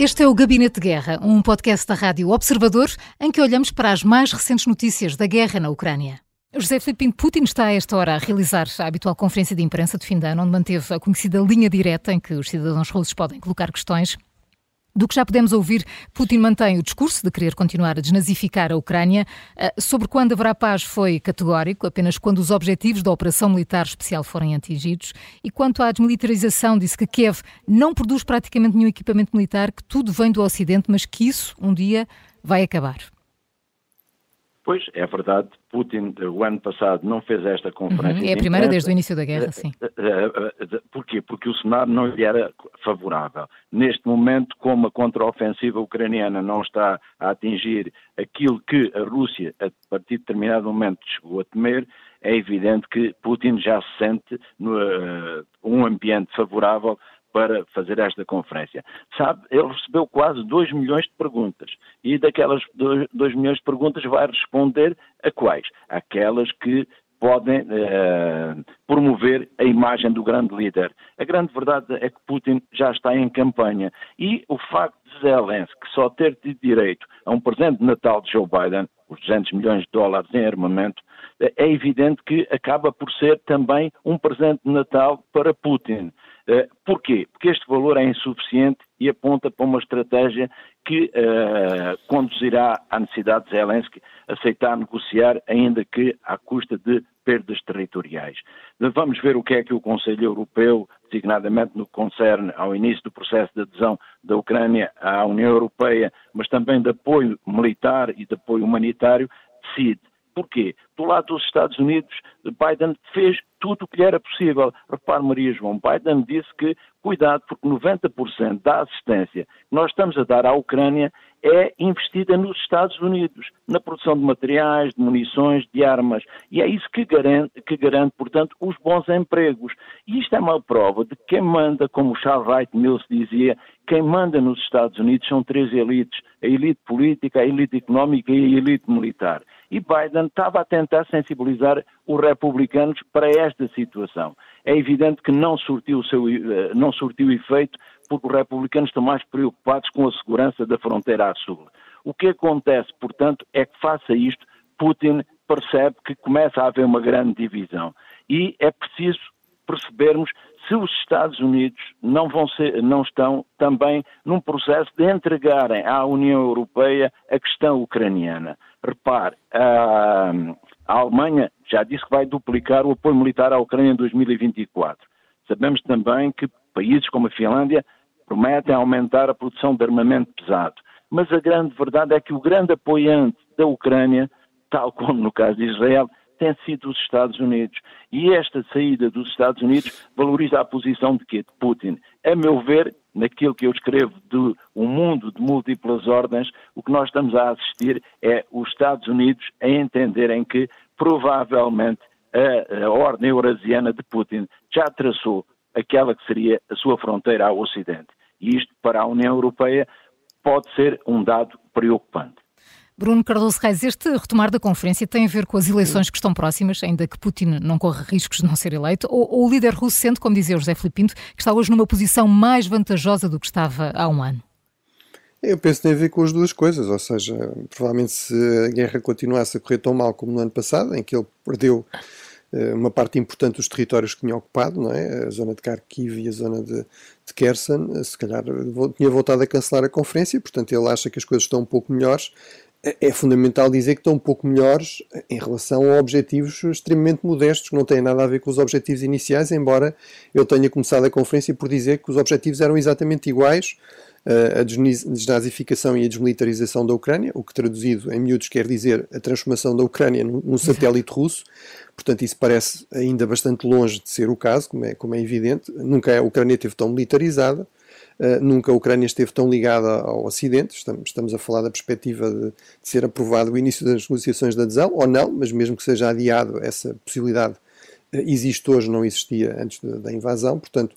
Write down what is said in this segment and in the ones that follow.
Este é o Gabinete de Guerra, um podcast da Rádio Observador em que olhamos para as mais recentes notícias da guerra na Ucrânia. José Filipe Putin está a esta hora a realizar a habitual conferência de imprensa de fim de ano, onde manteve a conhecida linha direta em que os cidadãos russos podem colocar questões do que já podemos ouvir, Putin mantém o discurso de querer continuar a desnazificar a Ucrânia. Ah, sobre quando haverá paz foi categórico, apenas quando os objetivos da operação militar especial forem atingidos. E quanto à desmilitarização, disse que Kiev não produz praticamente nenhum equipamento militar, que tudo vem do Ocidente, mas que isso um dia vai acabar. Pois, é verdade, Putin o ano passado não fez esta conferência. Uhum, é a primeira desde o início da guerra, sim. Eh, eh, eh, porquê? Porque o cenário não lhe era favorável. Neste momento, como a contraofensiva ucraniana não está a atingir aquilo que a Rússia, a partir de determinado momento, chegou a temer, é evidente que Putin já se sente no, uh, um ambiente favorável para fazer esta conferência. Sabe, ele recebeu quase 2 milhões de perguntas e daquelas 2 milhões de perguntas vai responder a quais? Aquelas que podem eh, promover a imagem do grande líder. A grande verdade é que Putin já está em campanha e o facto de Zelensky só ter tido direito a um presente de Natal de Joe Biden, os 200 milhões de dólares em armamento, é evidente que acaba por ser também um presente de Natal para Putin. Eh, porquê? Porque este valor é insuficiente e aponta para uma estratégia que uh, conduzirá à necessidade de Zelensky aceitar negociar, ainda que à custa de perdas territoriais. Vamos ver o que é que o Conselho Europeu, designadamente no que concerne ao início do processo de adesão da Ucrânia à União Europeia, mas também de apoio militar e de apoio humanitário, decide. Porquê? Do lado dos Estados Unidos, Biden fez tudo o que lhe era possível. Repare, Maria João, Biden disse que, cuidado, porque 90% da assistência que nós estamos a dar à Ucrânia é investida nos Estados Unidos, na produção de materiais, de munições, de armas. E é isso que garante, que garante, portanto, os bons empregos. E isto é uma prova de que quem manda, como Charles Wright Mills dizia, quem manda nos Estados Unidos são três elites: a elite política, a elite económica e a elite militar e Biden estava a tentar sensibilizar os republicanos para esta situação. É evidente que não surtiu, seu, eh, não surtiu efeito porque os republicanos estão mais preocupados com a segurança da fronteira a sul. O que acontece, portanto, é que faça isto, Putin percebe que começa a haver uma grande divisão e é preciso percebermos se os Estados Unidos não, ser, não estão também num processo de entregarem à União Europeia a questão ucraniana. Repare, a, a Alemanha já disse que vai duplicar o apoio militar à Ucrânia em 2024. Sabemos também que países como a Finlândia prometem aumentar a produção de armamento pesado. Mas a grande verdade é que o grande apoiante da Ucrânia, tal como no caso de Israel, tem sido os Estados Unidos. E esta saída dos Estados Unidos valoriza a posição de quê? De Putin. A meu ver, naquilo que eu escrevo de um mundo de múltiplas ordens, o que nós estamos a assistir é os Estados Unidos a entenderem que provavelmente a, a ordem eurasiana de Putin já traçou aquela que seria a sua fronteira ao Ocidente. E isto, para a União Europeia, pode ser um dado preocupante. Bruno Cardoso Reis, este retomar da conferência tem a ver com as eleições que estão próximas, ainda que Putin não corra riscos de não ser eleito, ou, ou o líder russo sente, como dizia o José Filipe Pinto, que está hoje numa posição mais vantajosa do que estava há um ano? Eu penso que tem a ver com as duas coisas, ou seja, provavelmente se a guerra continuasse a correr tão mal como no ano passado, em que ele perdeu uh, uma parte importante dos territórios que tinha ocupado, não é? a zona de Kharkiv e a zona de, de Kherson, se calhar tinha voltado a cancelar a conferência, portanto ele acha que as coisas estão um pouco melhores, é, é fundamental dizer que estão um pouco melhores em relação a objetivos extremamente modestos, que não têm nada a ver com os objetivos iniciais, embora eu tenha começado a conferência por dizer que os objetivos eram exatamente iguais eh, a desnazificação e a desmilitarização da Ucrânia, o que traduzido em miúdos quer dizer a transformação da Ucrânia num satélite russo. Portanto, isso parece ainda bastante longe de ser o caso, como é, como é evidente. Nunca a Ucrânia esteve tão militarizada. Uh, nunca a Ucrânia esteve tão ligada ao Ocidente. Estamos, estamos a falar da perspectiva de, de, ser aprovado o início das negociações de adesão, ou não, mas mesmo que seja adiado, essa possibilidade uh, existe hoje, não existia antes de, da invasão. Portanto,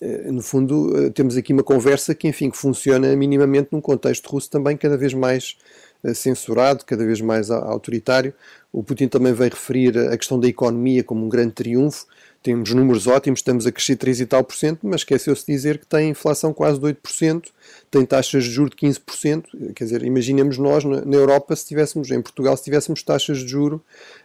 uh, no fundo, temos aqui uma conversa que, enfim, que funciona minimamente num contexto russo também cada vez mais censurado, cada vez mais autoritário. O Putin também veio referir a questão da economia como um grande triunfo temos números ótimos, estamos a crescer 3 e tal por cento, mas esqueceu-se de dizer que tem inflação quase de 8%, tem taxas de juros de 15%. Quer dizer, imaginemos nós na, Europa, se tivéssemos, em Portugal, se tivéssemos taxas de juro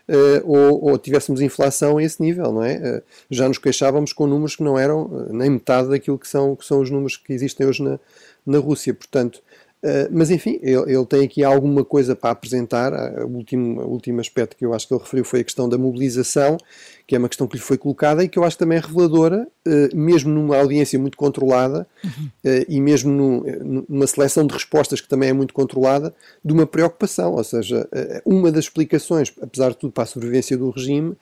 uh, ou, ou, tivéssemos inflação a esse nível, não é? Uh, já nos queixávamos com números que não eram uh, nem metade daquilo que são, que são os números que existem hoje na, na Rússia. Portanto, Uh, mas enfim, ele, ele, tem aqui alguma coisa para apresentar. O último, o último aspecto que eu acho que ele referiu foi a questão da mobilização, que é uma questão que lhe foi colocada e que eu acho também reveladora, uh, mesmo numa audiência muito controlada uhum. uh, e mesmo no, numa seleção de respostas que também é muito controlada, de uma preocupação. Ou seja, uma das explicações, apesar de tudo, para a sobrevivência do regime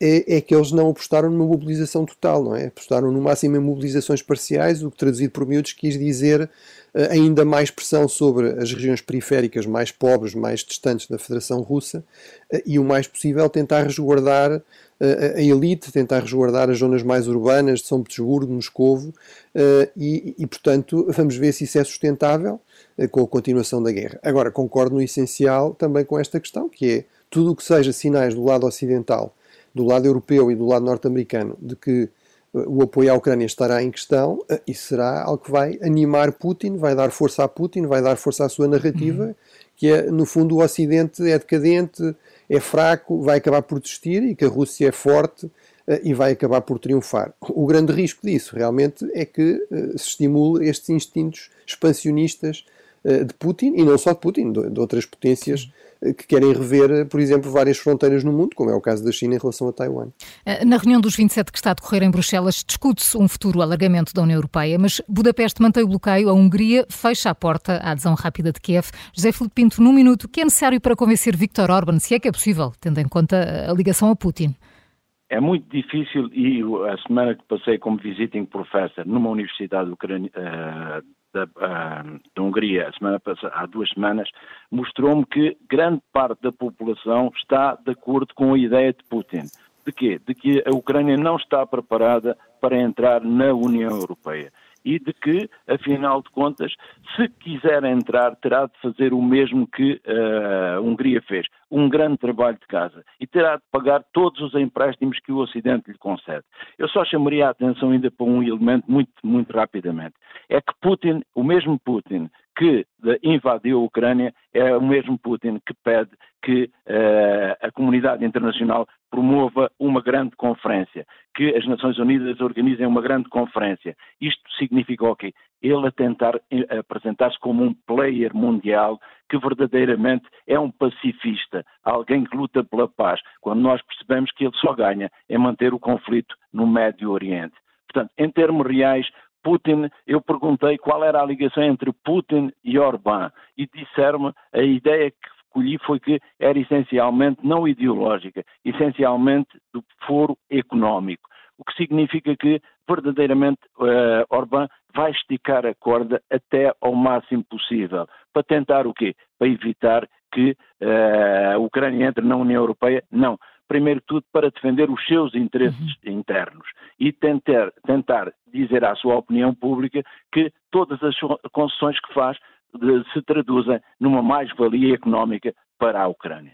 é, é, que eles não apostaram numa mobilização total, não é? Apostaram no máximo em mobilizações parciais, o que traduzido por miúdos quis dizer uh, ainda mais pressão sobre as regiões periféricas mais pobres, mais distantes da Federação Russa uh, e o mais possível tentar resguardar uh, a elite, tentar resguardar as zonas mais urbanas de São Petersburgo, Moscovo e, e, portanto, vamos ver se isso é sustentável com a continuação da guerra. Agora, concordo no essencial também com esta questão, que é tudo o que seja sinais do lado ocidental do lado europeu e do lado norte-americano de que eh, o apoio à Ucrânia estará em questão, eh, isso será algo que vai animar Putin, vai dar força a Putin, vai dar força à sua narrativa, uhum. que é, no fundo, o Ocidente é decadente, é fraco, vai acabar por desistir e que a Rússia é forte eh, e vai acabar por triunfar. O grande risco disso, realmente, é que se estimule estes instintos expansionistas de Putin, e não só de Putin, de outras potências que querem rever, por exemplo, várias fronteiras no mundo, como é o caso da China em relação a Taiwan. Eh, na reunião dos 27 que está a decorrer em Bruxelas, discute-se um futuro alargamento da União Europeia, mas Budapeste mantém o bloqueio, a Hungria fecha a porta à adesão rápida de Kiev. José Filipe Pinto, num minuto, o que é necessário para convencer Viktor Orban, se é que é possível, tendo em conta a ligação a Putin? É muito difícil e a semana que passei como visiting professor numa universidade ucraniana, eh, da, da Hungria, semana há duas semanas, mostrou-me que grande parte da população está de acordo com a ideia de Putin. De quê? De que a Ucrânia não está preparada para entrar na União Europeia e de que, afinal de contas, se quiser entrar, terá de fazer o mesmo que uh, a Hungria fez, um grande trabalho de casa, e terá de pagar todos os empréstimos que o Ocidente lhe concede. Eu só chamaria a atenção ainda para um elemento muito, muito rapidamente. É que Putin, o mesmo Putin que invadiu a Ucrânia, é o mesmo Putin que pede que uh, a comunidade internacional promova uma grande conferência, que as Nações Unidas organizem uma grande conferência. Isto significa o quê? Ele a tentar eh, apresentar-se como um player mundial que verdadeiramente é um pacifista, alguém que luta pela paz, quando nós percebemos que ele só ganha em manter o conflito no Médio Oriente. Portanto, em termos reais, Putin, eu perguntei qual era a ligação entre Putin e Orbán e disseram-me a ideia que escolhi foi que era essencialmente não ideológica, essencialmente do foro económico. O que significa que, verdadeiramente, uh, Orbán vai esticar a corda até ao máximo possível. Para tentar o quê? Para evitar que uh, a Ucrânia entre na União Europeia? Não. Primeiro de tudo, para defender os seus interesses uhum. internos e tentar, tentar dizer à sua opinião pública que todas as concessões que faz se traduzem numa mais-valia económica para a Ucrânia.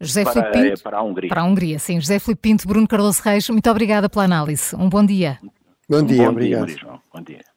José para, Pinto, para a Hungria. Para a Hungria, sim. José Filipe Pinto, Bruno Carlos Reis, muito obrigada pela análise. Um bom dia. Bom dia, um bom obrigado. Dia, bom dia.